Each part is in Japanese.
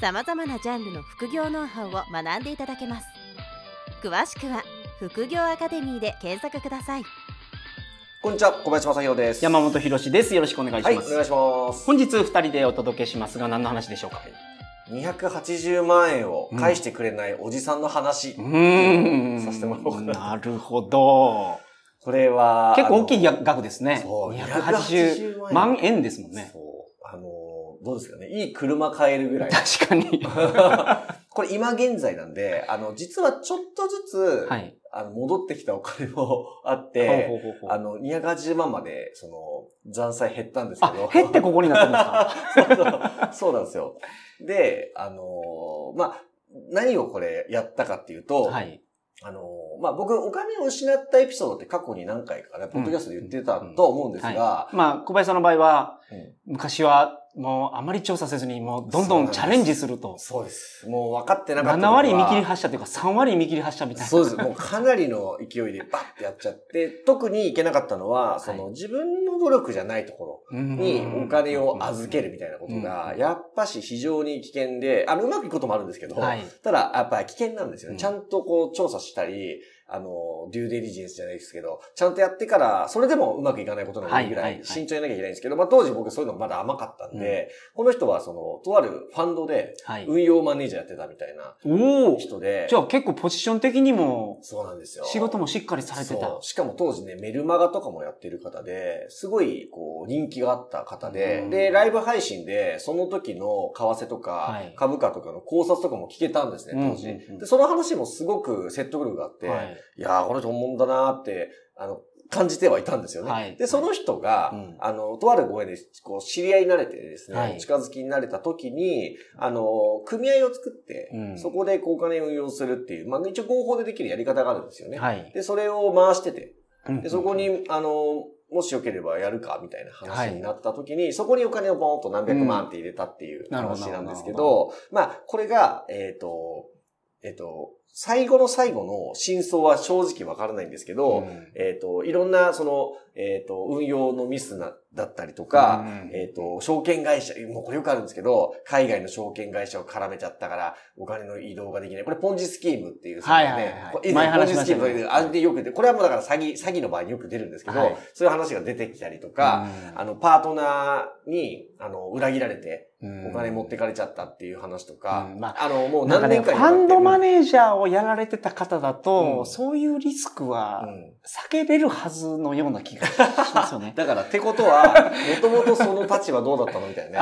さまざまなジャンルの副業ノウハウを学んでいただけます詳しくは副業アカデミーで検索くださいこんにちは、小林正宏です。山本博史です。よろしくお願いしはい、ます。お願いします。本日二人でお届けしますが何の話でしょうか？280万円を返してくれないおじさんの話。うーん。させてもらおうかななるほど。これは、結構大きいあ額ですね。そう280万円ですもんのね。そう。どうですかね。いい車買えるぐらい。確かに。これ今現在なんで、あの、実はちょっとずつ、はい。あの、戻ってきたお金も あって、ほうほうほうあの、280万まで、その、残債減ったんですけあど。、減ってここになったんですか？そうそうそうなんですよ。で、あのーまあ、何をこれやったかっていうと、はい。あのーまあ、僕、お金を失ったエピソードって過去に何回かね、ポッドキャストで言ってたとは思うんですが、はい。まあ、小林さんの場合は、うん昔はもうあまり調査せずに、もうどんどんチャレンジすると。そうです。もう分かってなかった7割見切りり発車というか3割見切り発車みたいな。そうです。もうかなりの勢いでバッてやっちゃって、特にいけなかったのは、その、はい自分の努力じゃないところにお金を預けるみたいなことが、やっぱし非常に危険で、あの、うまくいくこともあるんですけど、はい。ただ、やっぱり危険なんですよね。うんちゃんとこう調査したり、あの、デューデリジェンスじゃないですけど、ちゃんとやってから、それでもうまくいかないことの多いぐらはい慎重になきゃいけないんですけど、まあ当時僕そういうのまだ甘かったんで、この人はその、とあるファンドではい。運用マネージャーやってたみたいな人で、じゃあ結構ポジション的にもそうなんですよ。仕事もしっかりされてたそう。。しかも当時ね、メルマガとかもやってる方で、すごい、こう、人気があった方で、うんで、ライブ配信で、その時の為替とか、はい株価とかの考察とかも聞けたんですね、当時。で、その話もすごく説得力があって、はい。いやー、この人本物だなーって、あの、感じてはいたんですよね。はいで、その人が、うんあの、とあるご縁で、こう、知り合いになれてですね、はいお近づきになれた時に、あの、組合を作って、うんそこでこうお金を運用するっていう、まあ、一応合法でできるやり方があるんですよね。はい。で、それを回してて、うんで、そこに、あの、もしよければやるかみたいな話になった時に、そこにお金をボーンと何百万って入れたっていう話なんですけなるど、まあ、これが、えっ、と、えっ、と、最後の最後の真相は正直わからないんですけど、うん。えっ、と、いろんな、その、えっ、と、運用のミスな、だったりとか、うん。えっ、と、証券会社、もうこれよくあるんですけど、海外の証券会社を絡めちゃったから、お金の移動ができない。これ、ポンジスキームっていう、はいはいはい。これ以前前ポンジスキームという、あれでよく出これはもうだから詐欺、詐欺の場合によく出るんですけど、はい。そういう話が出てきたりとか、あの、パートナーに、あの、裏切られて、お金持ってかれちゃったっていう話とか、うん。まあの、もうなんかね、何年かファンドマネネージャーをやられてた方だと、うんそういうリスクはうん。避けれるはずのような気がしますよね だから、ってことは、もともとその立場どうだったのみたいなね。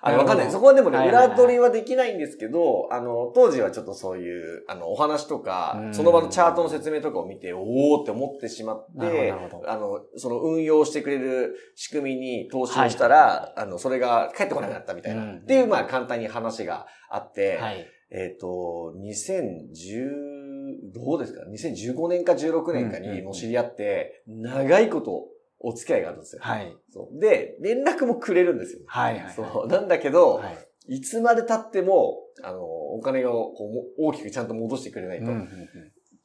あ、わかんない。そこはでもね、はいはいはい裏取りはできないんですけど、あの、当時はちょっとそういう、あの、お話とかう、んその場のチャートの説明とかを見て、おーって思ってしまってあの、その運用してくれる仕組みに投資をしたら、あの、それが返ってこなくなったみたいな。うんっていう、まあ、簡単に話があって、はい。えっ、と、2010、どうですか ?2015 年か16年かにもう知り合って、長いことお付き合いがあるんですよ。はい。そうで、連絡もくれるんですよ。はいはい。そう。なんだけど、はい。いつまで経っても、あの、お金をこうも大きくちゃんと戻してくれないと。うんうんうん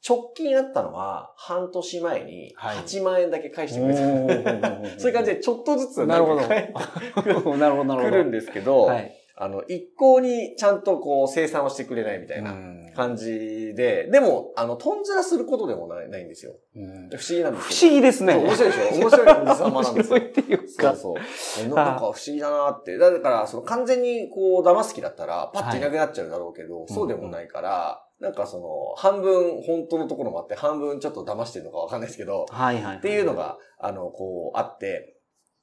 直近あったのは、半年前にはい8万円だけ返してくれた。おー そういう感じで、ちょっとずつなるほど。んか返って なるほど、なるほど。くるんですけど、はい。あの、一向にちゃんとこう、生産をしてくれないみたいなうん感じで、でも、あの、とんずらすることでもないないんですよ。うん不思議なんです不けど。思議ですね。面白いでしょ？面白いおじさまなん面ですよ白い。っていうか。そうそう。えななんか不思議だなって。だから、その完全にこう、騙す気だったら、パッといなくなっちゃうだろうけど、そうでもないから、なんかその、半分本当のところもあって、半分ちょっと騙してるのかわかんないですけど、はいはい。っていうのが、あの、こう、あって、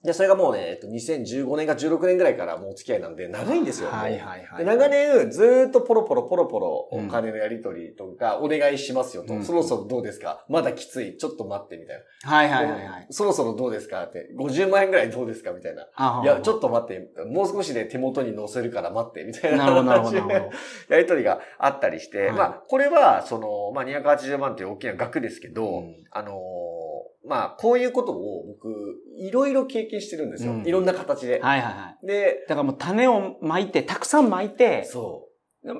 で、それがもうね、えっと、2015年か16年ぐらいからもうお付き合いなんで、長いんですよ。はいはいはい。で長年、ずーっとポロポロポロポロお金のやり取りとか、お願いしますよと、うんそろそろどうですか？まだきつい。ちょっと待って、みたいな。はいはいはいはい。そろそろどうですか？って。50万円ぐらいどうですか？みたいな。いや、ちょっと待って。もう少しで手元に載せるから待って、みたいな。なるほどなるほど。やりとりがあったりして、はいまあ、これは、その、まあ、280万っていう大きな額ですけど、うんあのーまあ、こういうことを僕、いろいろ経験してるんですよ。うんいろんな形で。はいはいはい。で、だからもう種をまいて、たくさんまいて、そ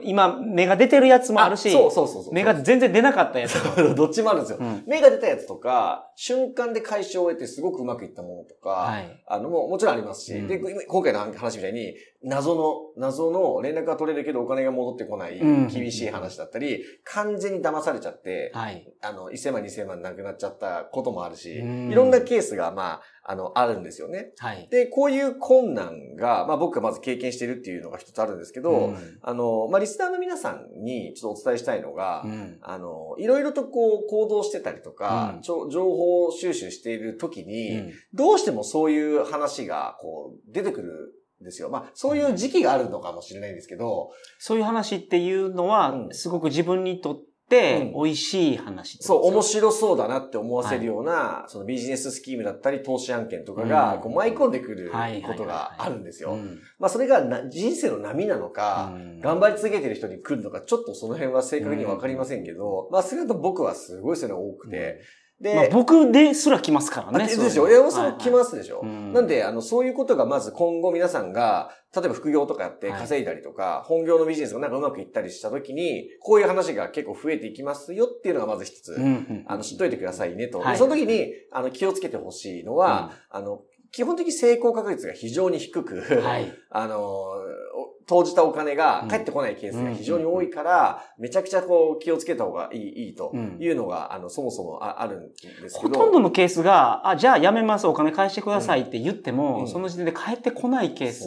今、芽が出てるやつう。もあるし、そうそうそうそう。芽が全然出なかったやつも。どっちもあるんですよ。うん芽が出たやつとか、瞬間で回収を終えてすごくうまくいったものとか、はい。あの、ももちろんありますし、うんで、今今回の話みたいに、謎の、謎の連絡が取れるけどお金が戻ってこないうん厳しい話だったり、完全に騙されちゃって、はい。あの、1000万、2000万なくなっちゃったこともあるし、うんいろんなケースが、まあ、あの、あるんですよね。はい。で、こういう困難が、まあ僕がまず経験しているっていうのが一つあるんですけど、うんあの、まあリスナーの皆さんにちょっとお伝えしたいのが、うんあの、いろいろとこう行動してたりとか、情報収集している時に、うんどうしてもそういう話がこう出てくるんですよ。まあそういう時期があるのかもしれないんですけど、そういう話っていうのは、うん。すごく自分にとってうん。美味しい話ってそう、面し白そうだなって思わせるような、そのビジネススキームだったり投資案件とかが、うん。こう舞い込んでくるはいはいはいはい。ことがあるんですよ。うん。まあそれがな人生の波なのか、うん。頑張り続けてる人に来るのか、ちょっとその辺は正確にわかりませんけど、まあそれだと僕はすごいそういうのが多くて、で、まあ、僕ですら来ますからあね。でしょ。そういうの山本さんも来ますでしょ。はいはいうんなんで、あの、そういうことがまず今後皆さんが、例えば副業とかやってはい稼いだりとか、本業のビジネスがなんかうまくいったりしたときに、こういう話が結構増えていきますよっていうのがまず一つ、うんうんあの、知っといてくださいねと。ではいその時に、あの、気をつけてほしいのは、あの、基本的に成功確率が非常に低く、はい。あの、お投じたお金が返ってこないケースが非常に多いから、めちゃくちゃこう気をつけた方がいい、いいというのが、あの、そもそもああるんですけど。ほとんどのケースが、あ、じゃあやめます、お金返してくださいって言っても、うん。その時点で返ってこないケース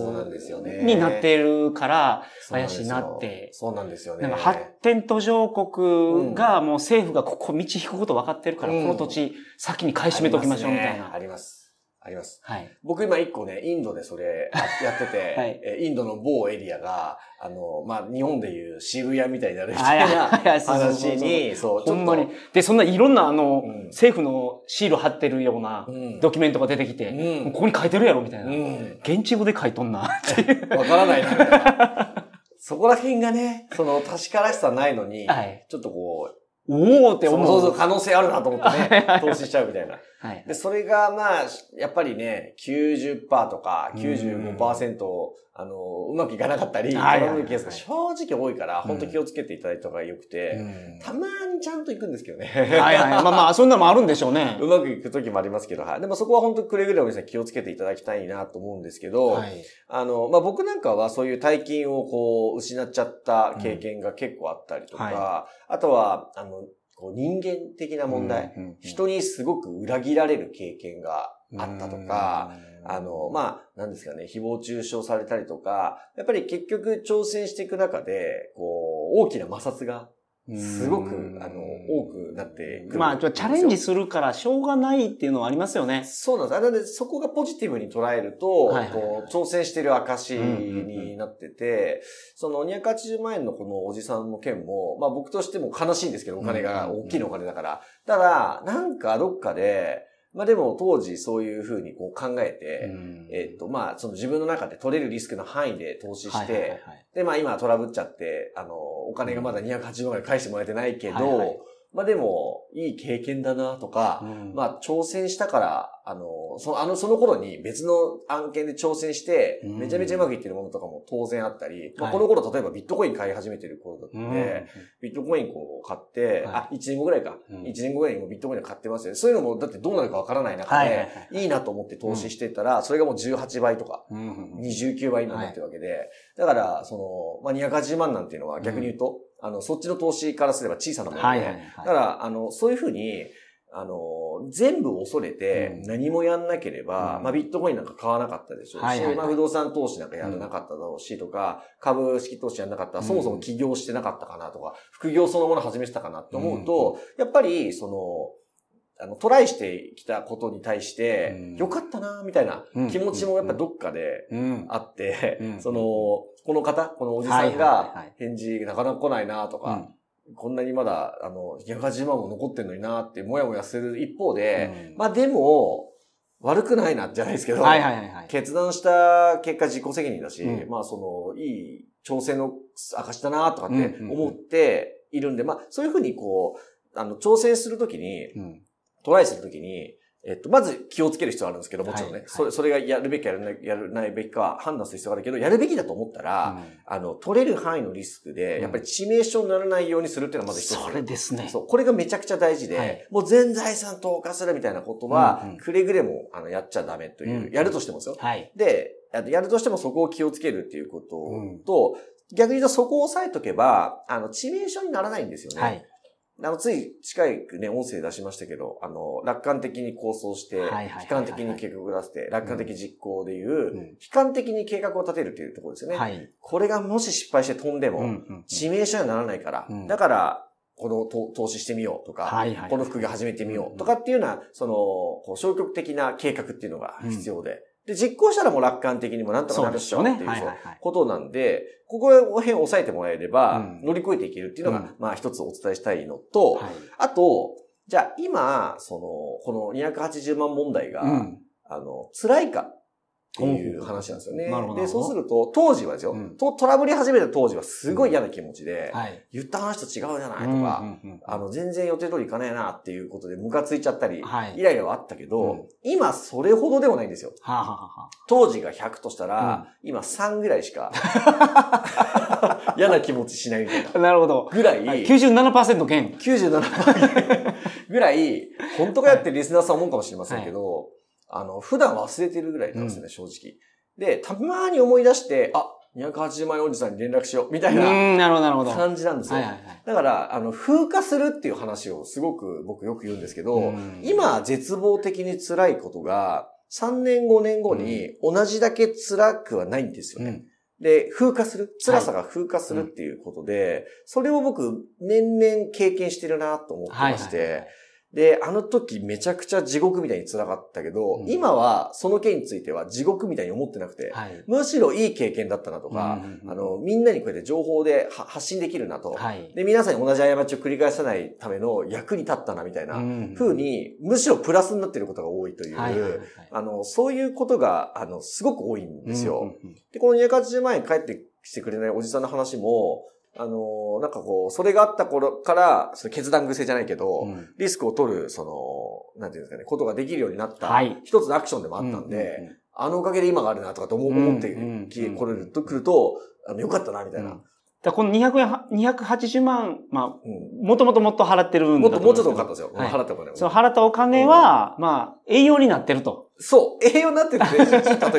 になっているから、怪しいなって。そうなんですよ。ね。なんか発展途上国がもう政府がここ道引くこと分かってるから、うん。この土地先に買い占めときましょうみたいな。あります。あります。はい。僕今一個ね、インドでそれやってて、はいえインドの某エリアが、あの、まあ、日本でいう渋谷みたいになるみたはいいな話に、そう、ちょっとほんまに。で、そんないろんなあの、うん政府のシール貼ってるようなうんドキュメントが出てきて、うんここに書いてるやろみたいな。うん現地語で書いとんな。わからないな、みたいな。そこら辺がね、その確からしさないのに、はい。ちょっとこう、おおって思う。そうそう可能性あるなと思ってね、投資しちゃうみたいな。はい。で、それがまあ、やっぱりね、90%とか95%、あの、うまくいかなかったり、トラブルケースが正直多いから、本当気をつけていただいた方がよくて、たまにちゃんと行くんですけどね。はいはい。まあまあ、そんなのもあるんでしょうね。うまくいく時もありますけど、はい。でもそこは本当くれぐれも皆さん気をつけていただきたいなと思うんですけど、はい。あの、まあ、僕なんかはそういう大金をこう、失っちゃった経験が結構あったりとか、うんはあとは、あの、こう人間的な問題、人にすごく裏切られる経験があったとか、、あの、まあ、なんですかね、誹謗中傷されたりとか、やっぱり結局挑戦していく中で、こう、大きな摩擦がすごく、あの、多くなってくる。まあ、チャレンジするからしょうがないっていうのはありますよね。そうなんです。あなので、そこがポジティブに捉えると、はいはいはいこう挑戦してる証になってて、その280万円のこのおじさんの件も、まあ僕としても悲しいんですけど、お金が大きいお金だから。ただ、なんかどっかで、まあでも当時そういうふうにこう考えて、えっと、まあ、その自分の中で取れるリスクの範囲で投資して、はいはいはいで、まあ今トラブっちゃって、あの、お金がまだ280万円返してもらえてないけど、はいはいまあでも、いい経験だなとか、うん。まあ挑戦したから、あの、そあの、その頃に別の案件で挑戦して、うん。めちゃめちゃうまくいってるものとかも当然あったり、まあはいこの頃例えばビットコイン買い始めてる頃だったんで、ビットコインこう買って、はい。あ、1年後ぐらいか。うん。1年後ぐらいにもビットコイン買ってますよ。そういうのも、だってどうなるかわからない中はいで、はいはい。いいなと思って投資してたら、それがもう18倍とか、うんうん29倍になってるわけで、だから、その、まあ、280万なんていうのは逆に言うと、あの、そっちの投資からすれば小さなもので、はいはいはい。だから、あの、そういうふうに、あの、全部恐れてうん。何もやんなければ、うん。まあ、ビットコインなんか買わなかったでしょうし、はいはいはい。まあ、不動産投資なんかやらなかっただろうしとか、株式投資やらなかったら、うん。そもそも起業してなかったかなとか、副業そのもの始めてたかなって思うと、やっぱり、その、あの、トライしてきたことに対して、うん。よかったな、みたいなうん。気持ちもやっぱどっかでうん。あって、うん。その、この方、このおじさんが返事なかなか来ないなとか、こんなにまだ、あの、280万も残ってんのになって、もやもやする一方で、うん。まあでも、悪くないなじゃないですけど、はいはいはいはい。決断した結果自己責任だし、うん。まあその、いい挑戦の証だなとかって思っているんで、まあそういうふうにこう、あの、挑戦するときに、うん。トライするときに、えっと、まず気をつける必要あるんですけど、もちろんね、はいそれ、それがやるべきやらない、やらないべきかは判断する必要があるけど、やるべきだと思ったら、あの、取れる範囲のリスクで、うんやっぱり致命傷にならないようにするっていうのはまず一つ。それですね。そう、これがめちゃくちゃ大事で、はいもう全財産投下するみたいなことは、うんうんくれぐれも、あの、やっちゃダメという、うんやるとしてもですよ。はい。で、やるとしてもそこを気をつけるっていうことと、逆に言うとそこを押さえとけば、あの、致命傷にならないんですよね。はい。あの、つい近いね、音声出しましたけど、あの、楽観的に構想して、悲観的に計画を出して、楽観的実行でいう、うん。悲観的に計画を立てるっていうところですよね。はい。これがもし失敗して飛んでも、致命傷にはならないから、うん。だから、このと投資してみようとか、はいはいこの副業始めてみようとかっていうような、その、消極的な計画っていうのが必要で、で、実行したらもう楽観的にもなんとかなるっしょっていうことなんで、ここら辺を抑えてもらえれば、うん。乗り越えていけるっていうのが、うん。まあ一つお伝えしたいのと、はい。あと、じゃあ今、その、この280万問題が、うん。あの、辛いかっていう話なんですよね。で、そうすると、当時はですよ、うんとトラブり始めた当時はすごい嫌な気持ちで、はい。言った話と違うじゃないとか、うんうんうんあの、全然予定通りいかないなっていうことでムカついちゃったり、はいイライラはあったけど、うん今それほどでもないんですよ。はあ、はあは当時が100としたら、今3ぐらいしか、嫌な気持ちしないみたいな。あ、なるほど。ぐらい、はい97%減。97%ぐらい、本当かやってリスナーさん思うかもしれませんけど、あの、普段忘れてるぐらいなんですね、う正直。で、たまに思い出して、あ、280万円おじさんに連絡しよう、みたいなうん、なるほど、なるほど。はい感じなんですよ。はいはい。だから、あの、風化するっていう話をすごく僕よく言うんですけど、うん今絶望的に辛いことが、3年5年後に同じだけ辛くはないんですよね。うんで、風化する。辛さが風化するっていうことで、それを僕、年々経験してるなと思ってまして、はいはいはいで、あの時めちゃくちゃ地獄みたいに辛かったけど、うん今はその件については地獄みたいに思ってなくて、はい。むしろいい経験だったなとか、うんうんうんあの、みんなにこうやって情報では発信できるなと、はい。で、皆さんに同じ過ちを繰り返さないための役に立ったなみたいなうん風に、むしろプラスになっていることが多いという、はいはいはいはいあの、そういうことが、あの、すごく多いんですよ。うんうんうんで、この280万円返ってきてくれないおじさんの話も、あの、なんかこう、それがあった頃から、その決断癖じゃないけど、うん。リスクを取る、その、なんていうんですかね、ことができるようになった、はい。一つのアクションでもあったんで、うんうんうん。あのおかげで今があるなとかと思うん思ってうんき来れると、来ると、あの、よかったな、みたいな。だからこの200 280万、まうん。あ、もともともっと払ってるんもっと、だと思もうちょっうんですけどと多かったですよ。はい。払ったお金その払ったお金は、まあ、栄養になってると。そう、栄養になってるって、例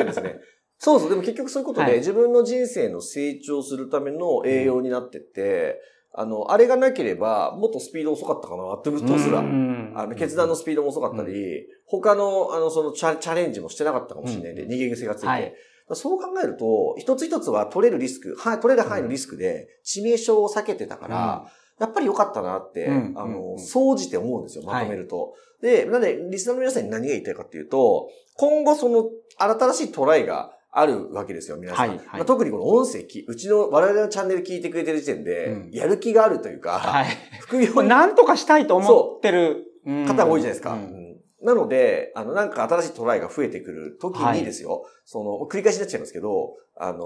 えですね。そうそう、でも結局そういうことで、はい。自分の人生の成長するための栄養になってて、あの、あれがなければ、もっとスピード遅かったかな、ってことすら。うんあの、決断のスピードも遅かったり、他の、あの、そのチャチャレンジもしてなかったかもしれないんで、うん逃げ癖がついて。はい。そう考えると、一つ一つは取れるリスク、はい、取れる範囲のリスクで、致命傷を避けてたから、やっぱり良かったなって、うんあの、総じて思うんですよ、まとめると。で、なんで、リスナーの皆さんに何が言いたいかっていうと、今後その、新しいトライがあるわけですよ、皆さん。はいはい。まあ、特にこの音声き、うちの我々のチャンネル聞いてくれてる時点で、うん。やる気があるというか、はい。副業にこれ何とかしたいと思ってる。方が多いじゃないですか。うん。うん。なので、あの、なんか新しいトライが増えてくる時にですよ、その、繰り返しになっちゃいますけど、あの、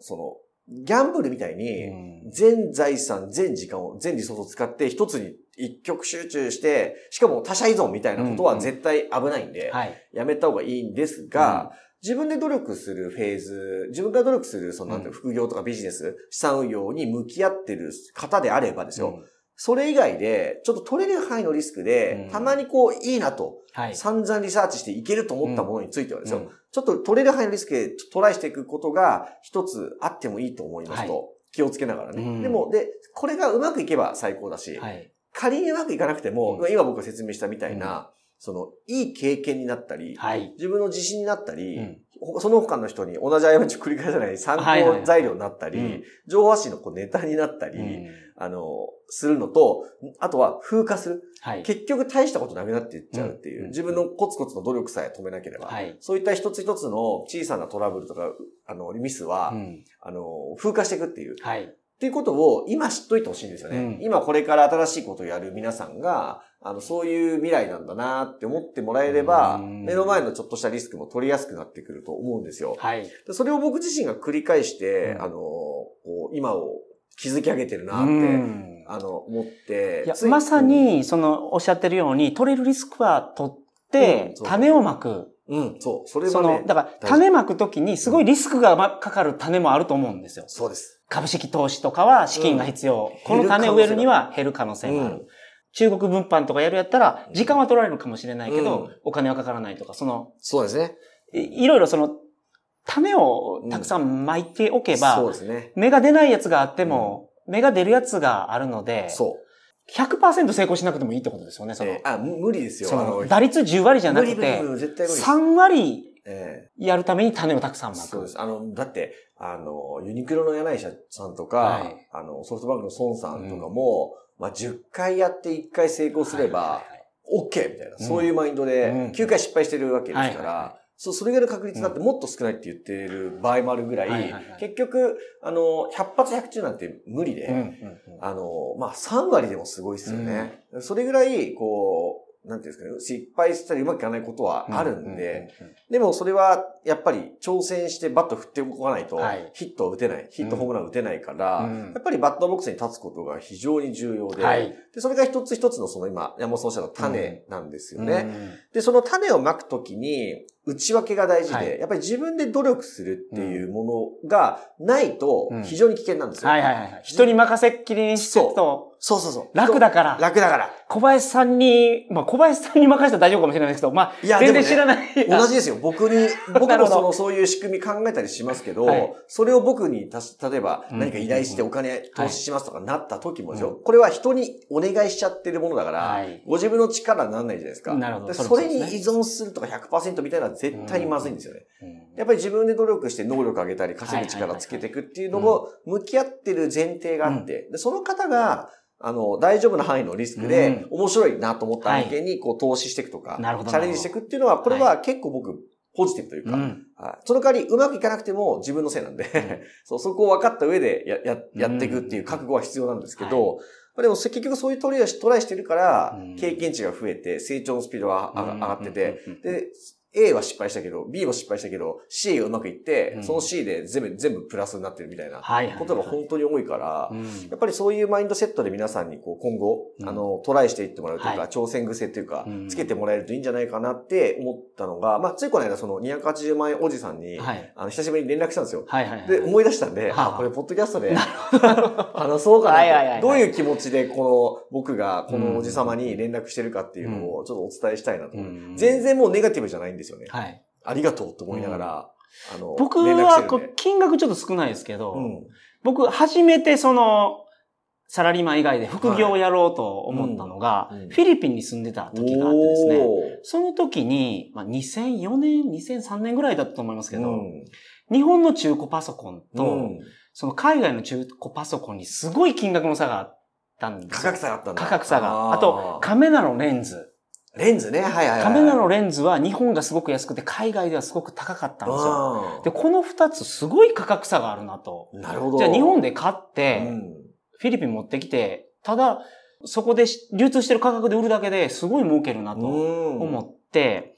その、ギャンブルみたいに、うん。全財産、全時間を、全リソースを使って一つに一極集中して、しかも他者依存みたいなことは絶対危ないんで、はい。やめた方がいいんですが、自分で努力するフェーズ、自分が努力する、その、副業とかビジネス、資産運用に向き合ってる方であればですよ、うん。それ以外で、ちょっと取れる範囲のリスクで、うん。たまにこう、いいなと、はい。散々リサーチしていけると思ったものについてはですよ、うん。ちょっと取れる範囲のリスクでトライしていくことが一つあってもいいと思いますと、は気をつけながらね。うん。でも、で、これがうまくいけば最高だし、はい。仮にうまくいかなくても、うん。今僕が説明したみたいな、その、いい経験になったり、はい。自分の自信になったり、うんほその他の人に同じ過ちを繰り返さない参考材料になったり、うん情報発信のこうネタになったり、うんあの、するのと、あとは風化する。はい。結局大したことなくなっていっちゃうっていう、うん自分のコツコツの努力さえ止めなければ、はい。そういった一つ一つの小さなトラブルとか、あの、ミスは、うんあの、風化していくっていう。はい。っていうことを今知っといてほしいんですよね。うん今これから新しいことをやる皆さんが、あの、そういう未来なんだなって思ってもらえれば、うん目の前のちょっとしたリスクも取りやすくなってくると思うんですよ。はい。でそれを僕自身が繰り返して、うんあの、こう今を築き上げてるなって、うんあの、思ってまさに、その、おっしゃってるように、取れるリスクは取ってうん、そう種をまく。うん、そう。それねの、、だから、種まくときに、すごいリスクがまかかる種もあると思うんですよ。そうです。株式投資とかは資金が必要。この種を植えるには減る可能性がある。うん中国分販とかやるやったら、時間は取られるかもしれないけど、うんお金はかからないとか、その、そうですね。いいろいろその、種をたくさん巻いておけば、そうですね。芽が出ないやつがあっても、芽が出るやつがあるので、そう。100%成功しなくてもいいってことですよね、その。えーあ、む無理ですよ。そあのの打率10割じゃなく無理て無理無、理絶対無理です。3割えやるために種をたくさん巻く。えそうです。あの、だって、あの、ユニクロの柳井さんとか、はい。あの、ソフトバンクの孫さんとかも、まあ、10回やって1回成功すれば、はいはいはい。OK みたいな、うん。そういうマインドで、うん。9回失敗してるわけですから、はいはいはそう、それぐらいの確率だってもっと少ないって言ってる場合もあるぐらい、はいはいはい。結局、あの、100発100中なんて無理で、うんうんうんあの、まあ、3割でもすごいですよね。それぐらい、こう、なんていうんですかね、失敗したりうまくいかないことはあるんで、でもそれはやっぱり挑戦してバット振っておかないとはい。ヒットを打てない、ヒットホームラン打てないから、うん。やっぱりバッターボックスに立つことが非常に重要で、はい。でそれが一つ一つのその今、山本さんおっしゃった種なんですよね。うん。で、その種をまくときに、内訳が大事で、はいやっぱり自分で努力するっていうものがないとうん非常に危険なんですよ。はいはいはい。人に任せっきりにしてると、そうそうそう。楽だから。楽だから。小林さんに、まあ小林さんに任せたら大丈夫かもしれないですけど、まあ、いや全然知らない。同じですよ。僕に、僕もその、そういう仕組み考えたりしますけど、はいそれを僕にたし、例えばうん何か依頼してお金投資しますとかなった時もですよ、うこれは人にお願いしちゃってるものだから、はいご自分の力にならないじゃないですか。なるほどでそれに依存するとか100%みたいな絶対にまずいんですよね。うん。やっぱり自分で努力して能力上げたり稼ぐ力つけていくっていうのも向き合ってる前提があって、でその方が、あの、大丈夫な範囲のリスクで、面白いなと思った案件にこう投資していくとか、チャレンジしていくっていうのは、これは結構僕、ポジティブというか、その代わりうまくいかなくても自分のせいなんで、そうそこを分かった上でやややっていくっていう覚悟は必要なんですけど、まあでも結局そういうトライトライしてるからうん、経験値が増えて、成長のスピードが上がってて、で、A は失敗したけど、B も失敗したけど、C がうまくいって、うん。その C で全部、全部プラスになってるみたいなことが本当に多いから、うん。やっぱりそういうマインドセットで皆さんにこう今後、うん。あの、トライしていってもらうというか、はい。挑戦癖というかうん、つけてもらえるといいんじゃないかなって思ったのが、まあ、ついこの間その280万円おじさんに、はい。あの、久しぶりに連絡したんですよ。はいはいはい。で、思い出したんで、はあ。あ、これ、ポッドキャストで 話そうかなはいはいはい。どういう気持ちで、この、僕が、このおじさまに連絡してるかっていうのを、ちょっとお伝えしたいなと。うん。全然もうネガティブじゃないんですよね。はい。ありがとうと思いながら、あの、僕はこう、金額ちょっと少ないですけど、うん。僕、初めてその、サラリーマン以外で副業をやろうと思ったのが、はいうんフィリピンに住んでた時があってですね、その時に、まあ、2004年、2003年ぐらいだったと思いますけど、うん日本の中古パソコンと、うんその海外の中古パソコンにすごい金額の差があったんです価よ。格差があったんだ。価格差が。あと、カカメラのレンズ。レンズね。はいはいはい。カメラのレンズは日本がすごく安くて、海外ではすごく高かったんですよ。で、この二つすごい価格差があるなと。なるほど。じゃあ日本で買っうて、んフィリピン持ってきて、ただ、そこでし流通してる価格で売るだけですごい儲けるなと思思って、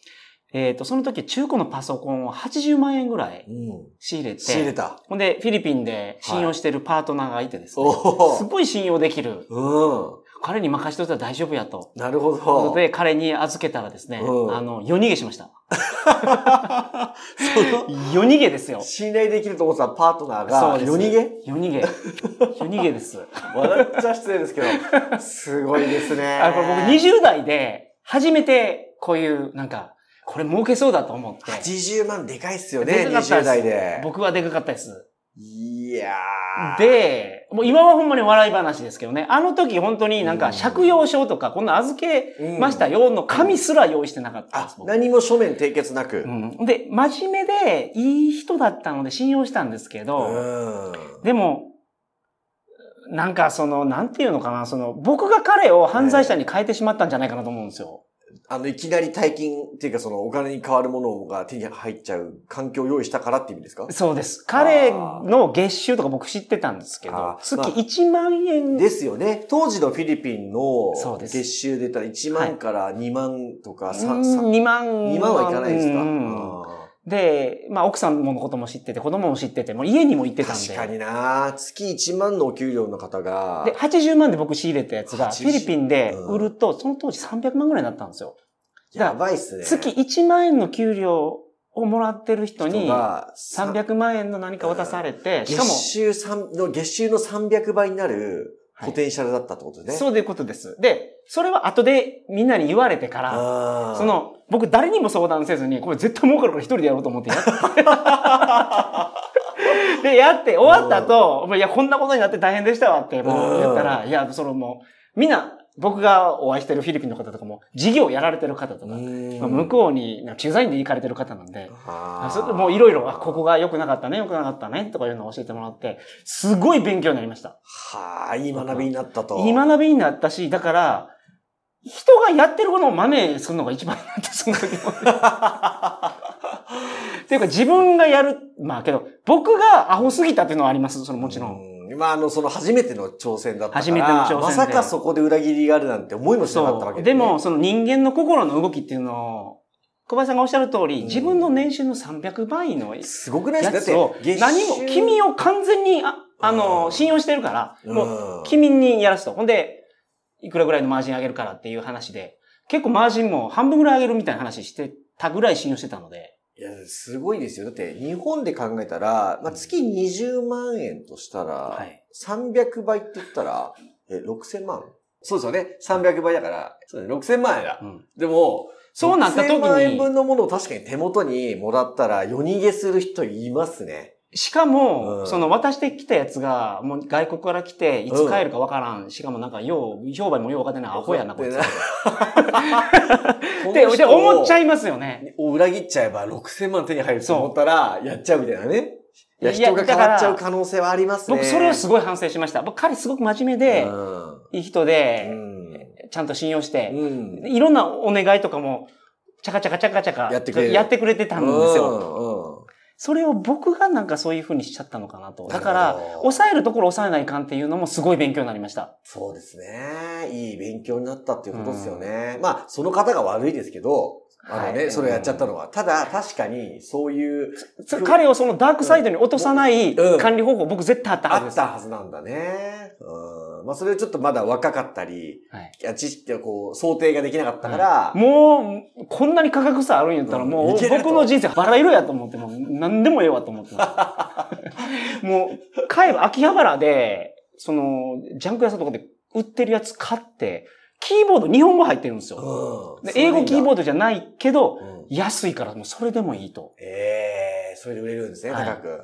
えっ、と、その時中古のパソコンを80万円ぐらいうん。仕入れて、仕入れた。ほんで、フィリピンで信用してるパートナーがいてですね、おお。すごい信用できる。うん。彼に任しといたら大丈夫やと。なるほど。とで、彼に預けたらですね、うんあの、夜逃げしました。夜逃げですよ。信頼できると思ってたパートナーが、夜逃げ？夜逃げ。夜逃げです。笑っちゃ失礼ですけど、すごいですね。あこれ僕20代で、初めてこういう、なんか、これ儲けそうだと思って。80万でかいっすよね、でかかった20です代で。僕はでかかったです。いやー。で、もう今はほんまに笑い話ですけどね。あの時本当になんか借用書とかこんな預けましたよの紙すら用意してなかったんです。あ、何も書面締結なく。うん、で、真面目でいい人だったので信用したんですけど、うんでも、なんかその、なんていうのかな、その、僕が彼を犯罪者に変えてしまったんじゃないかなと思うんですよ。あの、いきなり大金っていうかそのお金に変わるものが手に入っちゃう環境を用意したからって意味ですか？そうです。彼の月収とか僕知ってたんですけど月まあ1万円ですよね。当時のフィリピンの月収で言ったら1万から2万とか、さうんさ2万。2万はいかないですか、うんあで、まあ奥さんのことも知ってて、子供も知ってて、もう家にも行ってーたんで。確かにな月1万のお給料の方が、で、80万で僕仕入れたやつが、80フィリピンで売ると、その当時300万ぐらいになったんですよ。やばいっすね。月1万円の給料をもらってる人に、がさ300万円の何か渡されて、しかも月、収三の月収の300倍になるポテンシャルだったってことですね。そういうことです。で、それは後でみんなに言われてから、そ、の、僕誰にも相談せずに、これ絶対儲かるから一人でやろうと思ってやって。で、やって、終わった後、いや、こんなことになって大変でしたわって、もう言ったら、いや、そのもう、みんな、僕がお会いしてるフィリピンの方とかも、事業やられてる方とか、うんまあ向こうに駐在員で行かれてる方なんで、それもういろいろ、あ、ここが良くなかったね、良くなかったね、とかいうのを教えてもらって、すごい勉強になりました。はあ、いい学びになったと。いい学びになったし、だから、人がやってることを真似するのが一番なんて、その時も。っていうか自分がやる、まあけど、僕がアホすぎたっていうのはあります、そのもちろん。うん。まあ、あの、その初めての挑戦だったから。初めての挑戦でまさかそこで裏切りがあるなんて思いもしなかったわけそう。でも、、その人間の心の動きっていうのを、小林さんがおっしゃる通り、うん自分の年収の300倍のすごくないですか？だって、月収何も、君を完全に、あ、あうの、ん信用してるから、もう、うん君にやらすと。ほんで、いくらぐらいのマージン上げるからっていう話で、結構マージンも半分ぐらい上げるみたいな話してたぐらい信用してたので、いや、すごいですよ。だって、日本で考えたら、まあ、月20万円としたら、はい300倍って言ったら、え、6000万？そうですよね。300倍だから、そうだね、6000万円だ。うんでも、そうなった時6000万円に、分のものを確かに手元にもらったら、夜逃げする人いますね。しかも、うんその渡してきたやつが、もう外国から来て、いつ帰るかわからん。しかもなんか、よう、商売もよう分かってないアホやな、こいつ。って、で、思っちゃいいますよね。を裏切っちゃえば6000万手に入ると思ったら、やっちゃうみたいなね。いや、人が変わっちゃう可能性はありますね。僕、それをすごい反省しました。僕、彼すごく真面目で、いい人うで、ん。ちゃんと信用して、うん。いろんなお願いとかも、チャカチャカチャカチャカ、やってくれるやってくれてたんですよ。よ。それを僕がなんかそういう風にしちゃったのかなと。だかなら抑えるところ抑えないかんっていうのもすごい勉強になりました。そうですね。いい勉強になったっていうことですよね。まあ、その方が悪いですけど、あのね、はいそれをやっちゃったのは。ただ、確かに、そういう、そ彼をそのダークサイドに落とさないうん管理方法、僕絶対あったはずです。あったはずなんだね。うん。まあ、それちょっとまだ若かったり、はいいや知識がこう、想定ができなかったから、もう、こんなに価格差あるんやったら、うんもう僕の人生バラ色やと思って、もう何でもええわと思ってます。もう、買えば秋葉原で、その、ジャンク屋さんとかで売ってるやつ買って、キーボード日本語入ってるんですよ。うんで英語キーボード。ドじゃないけど、うん安いからもうそれでもいいと。ええそれで売れるんですね、はい高く。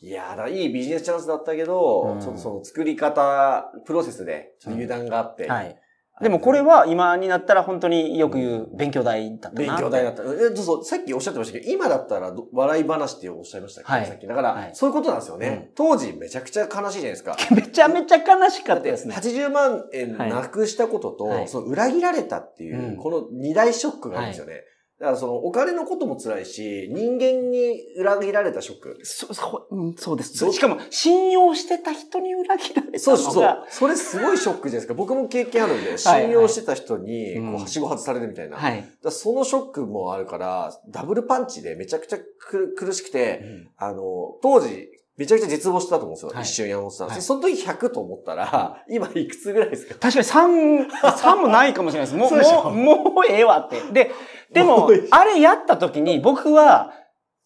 いやーだいいビジネスチャンスだったけど、うんちょっとその作り方、プロセスで、ちょっと油断があって。はい。でもこれは今になったら本当によく言う勉強代だったな。勉強代だった。え、どうぞ、さっきおっしゃってましたけど、今だったらど笑い話っておっしゃいましたっけ、はいさっき。だから、はいそういうことなんですよね、当時めちゃくちゃ悲しいじゃないですか。めちゃめちゃ悲しかったですね。80万円なくしたことと、はいその裏切られたっていう、うんこの二大ショックがあるんですよね。だからそのお金のことも辛いし、人間に裏切られたショック。そそううんそうです。どしかも、信用してた人に裏切られたそうそうそれすごいショックじゃないですか。僕も経験あるんで、信用してた人に、うんこう、はしご外されるみたいな。はい。らそのショックもあるから、ダブルパンチでめちゃくちゃく苦しくて、あの、当時、めちゃくちゃ絶望してたと思うんですよ。はい一瞬山本さん。はいその時100と思ったら、今いくつぐらいですか？確かに3、三もないかもしれないです。もう、もう、もうええわって。で、でもあれやった時に僕は、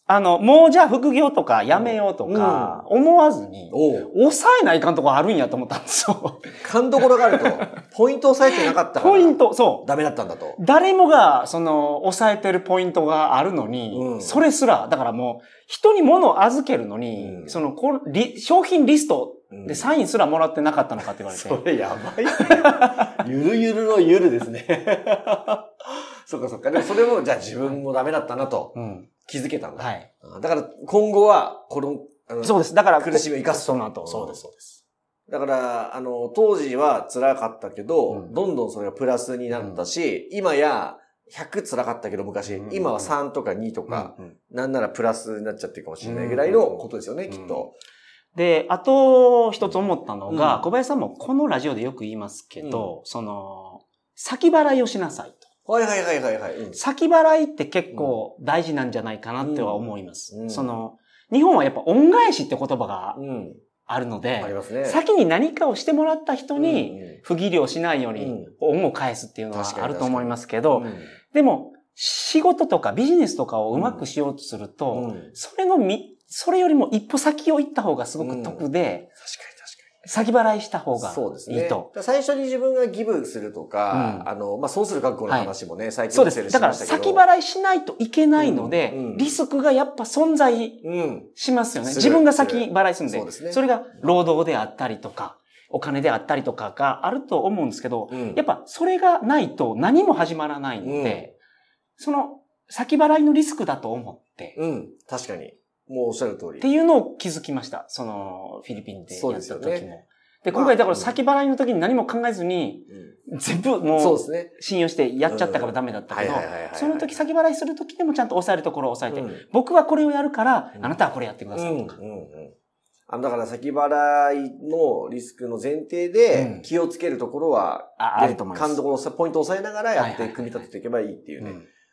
あの、もうじゃあ副業とかやめようとか、思わずに、抑えないかんとこあるんやと思ったんですよ。勘どころがあると。ポイント押さえてなかったから。ポイント、そう。ダメだったんだと。誰もが、その、抑えてるポイントがあるのに、うんそれすら、だからもう、人に物を預けるのに、うんそのこリ、商品リストうんでサインすらもらってなかったのかって言われて。それやばい。ゆるゆるのゆるですね。そっかそっか。でもそれも、じゃあ自分もダメだったなとうん。気づけたんだ。はい。だから今後は、この、あのそうです。だから、苦しみを生かすとその後。そうです、そうです。だから、あの、当時は辛かったけど、うんどんどんそれがプラスになったし、今や100辛かったけど昔、うん今は3とか2とうんか、うんなんならプラスになっちゃってるかもしれないぐらいのことですよね、うんきっと。で、あと一つ思ったのが、うん小林さんもこのラジオでよく言いますけど、その、先払いをしなさいと。はいはいはいはいはい。うん先払いって結構大事なんじゃないかなっては思います。うんその、日本はやっぱ恩返しって言葉がうん。あるので、ね。先に何かをしてもらった人にうん不義理をしないようにうん恩を返すっていうのはあると思いますけど、うんでも仕事とかビジネスとかをうまくしようとすると、うんそれのみ、それよりも一歩先を行った方がすごく得で。先払いした方がそうですね。いいと。だから最初に自分がギブするとか、うんあの、まあ、損する覚悟の話もね、最近そうです。だから先払いしないといけないので、うんうんリスクがやっぱ存在うん。しますよね。自分が先払いするんで。そうですねそれが労働であったりとか、お金であったりとかがあると思うんですけど、うんやっぱそれがないと何も始まらないので、その先払いのリスクだと思って、うん。確かに。もうおっしゃる通り。っていうのを気づきました。そのフィリピンでやった時も。でね今回だから先払いの時に何も考えずに、うん全部もう。信用してやっちゃったからダメだったけどその時先払いする時でもちゃんと抑えるところを抑えて、うん僕はこれをやるから、うんあなたはこれやってくだうん。うん。さいとか。うん。あの、だから先払いのリスクの前提でうん気をつけるところは、ああると思います勘どころ、ポイントを押さえながらやって組み立てていけばいいっていうね。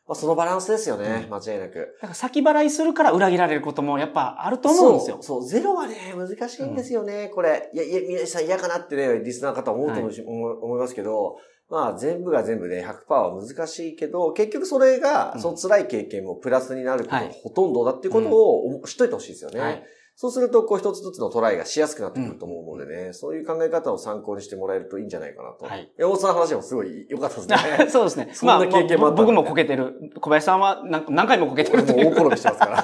うんまあ、そのバランスですよね。うん間違いなく。だから先払いするから裏切られることもやっぱあると思うんですよ。そう、そうゼロはね、難しいんですよね、これ。いや、いや、皆さん嫌かなってね、リスナーの方は思うと思い思いますけど、まあ、全部が全部ね、100%は難しいけど、結局それが、うんその辛い経験もプラスになることほとんどだっていうことを知っといてほしいですよね。はいそうすると、こう一つずつのトライがしやすくなってくると思うのでね、そういう考え方を参考にしてもらえるといいんじゃないかなと。はい山本さんの話もすごい良かったですね。そうですね。そんな経験もあったんだね僕もこけてる。小林さんは何何回もこけてるという。もう大転びしてますから。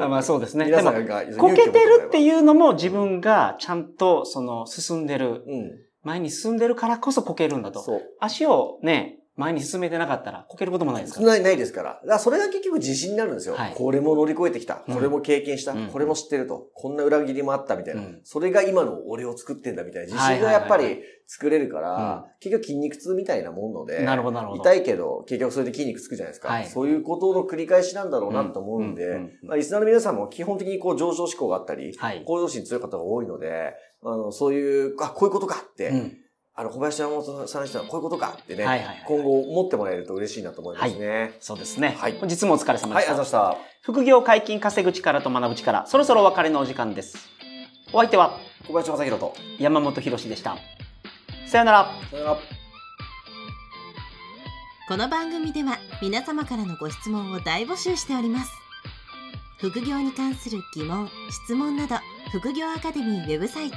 はい、まあそうですね。皆さんがこけてるってう。いうのも自分がちゃんとその進んでる、うん。前に進んでるからこそこけるんだと。そう。足をね、前に進めてなかったらこけることもないですから。ない、ないですから。だからそれが結局自信になるんですよ。はいこれも乗り越えてきた。うんこれも経験した。うんこれも知ってると。こんな裏切りもあったみたいな。うんそれが今の俺を作ってんだみたいな。自信がやっぱり作れるから、結局筋肉痛みたいなもんので。なるほどなるほど痛いけど、結局それで筋肉つくじゃないですか。はいそういうことの繰り返しなんだろうなと思うんで、まあ、リスナーの皆さんも基本的にこう上昇志向があったり、はい。向上心強い方が多いので、あの、そういう、あ、こういうことかって、うんあの、小林山本さんにしたらこういうことかってね、はいはいはい今後思ってもらえると嬉しいなと思いますね。そうですね。はい本日もお疲れ様はい、でした。ありがとうございまし副業解禁稼ぐ力と学ぶ力、そろそろお別れのお時間です。お相手は？た。小林正宏と。山本博史でした。さよなら。さよなら。この番組では皆様からのご質問を大募集しております副業に関する疑問・質問など副業アカデミーウェブサイト